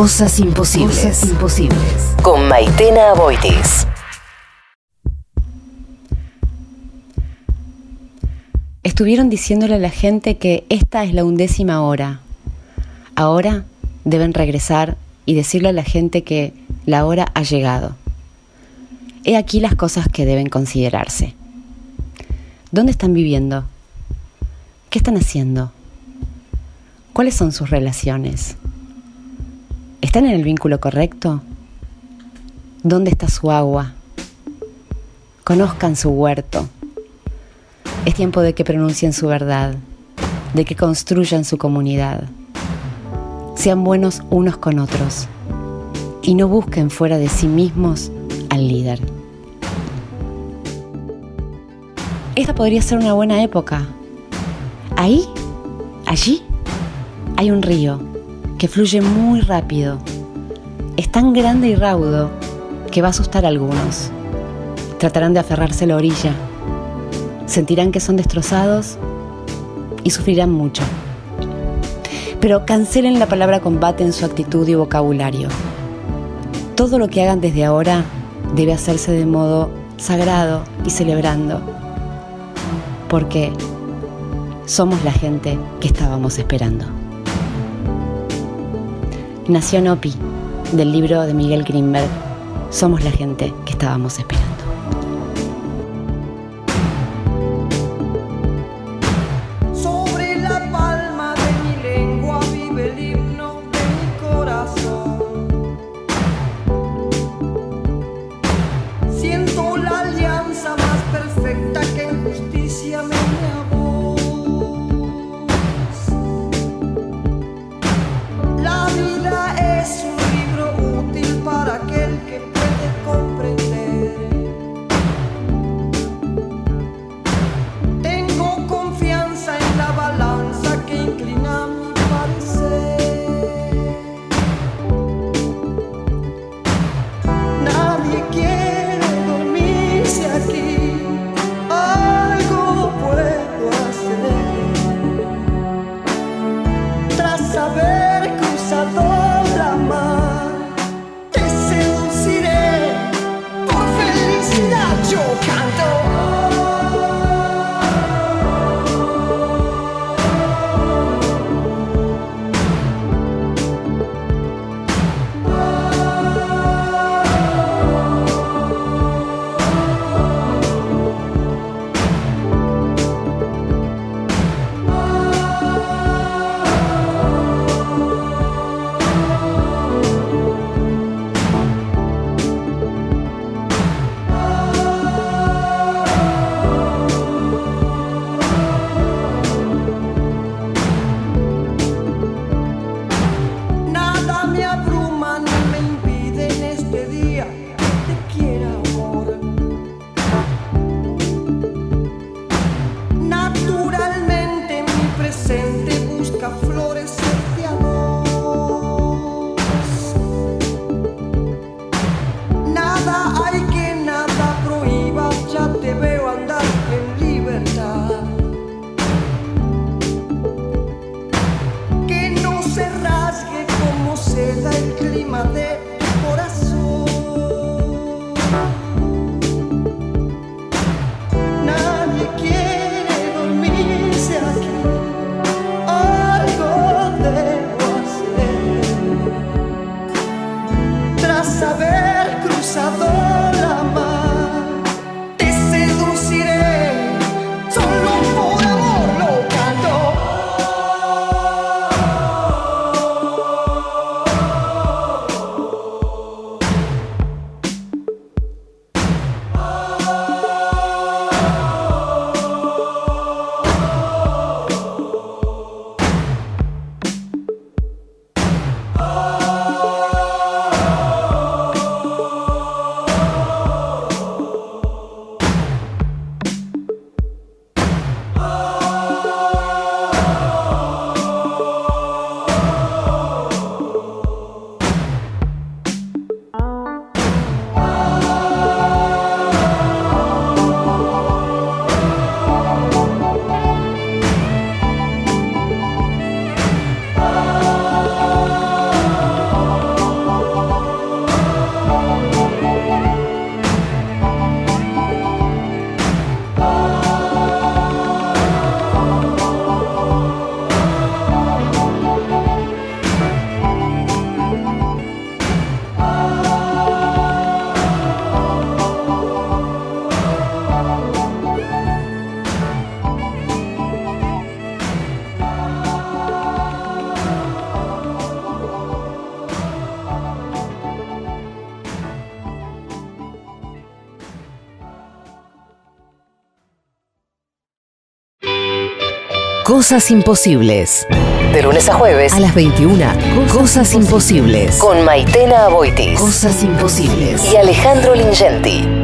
Cosas imposibles. imposibles. Con Maitena Aboitis. Estuvieron diciéndole a la gente que esta es la undécima hora. Ahora deben regresar y decirle a la gente que la hora ha llegado. He aquí las cosas que deben considerarse. ¿Dónde están viviendo? ¿Qué están haciendo? ¿Cuáles son sus relaciones? ¿Están en el vínculo correcto? ¿Dónde está su agua? Conozcan su huerto. Es tiempo de que pronuncien su verdad, de que construyan su comunidad. Sean buenos unos con otros y no busquen fuera de sí mismos al líder. Esta podría ser una buena época. Ahí, allí, hay un río que fluye muy rápido. Es tan grande y raudo que va a asustar a algunos. Tratarán de aferrarse a la orilla. Sentirán que son destrozados y sufrirán mucho. Pero cancelen la palabra combate en su actitud y vocabulario. Todo lo que hagan desde ahora debe hacerse de modo sagrado y celebrando. Porque somos la gente que estábamos esperando. Nación Opi, del libro de Miguel Grimberg. Somos la gente que estábamos esperando. Cosas imposibles. De lunes a jueves. A las 21. Cosas, imposibles. Con Maitena Aboitis. Cosas imposibles. Y Alejandro Lingenti.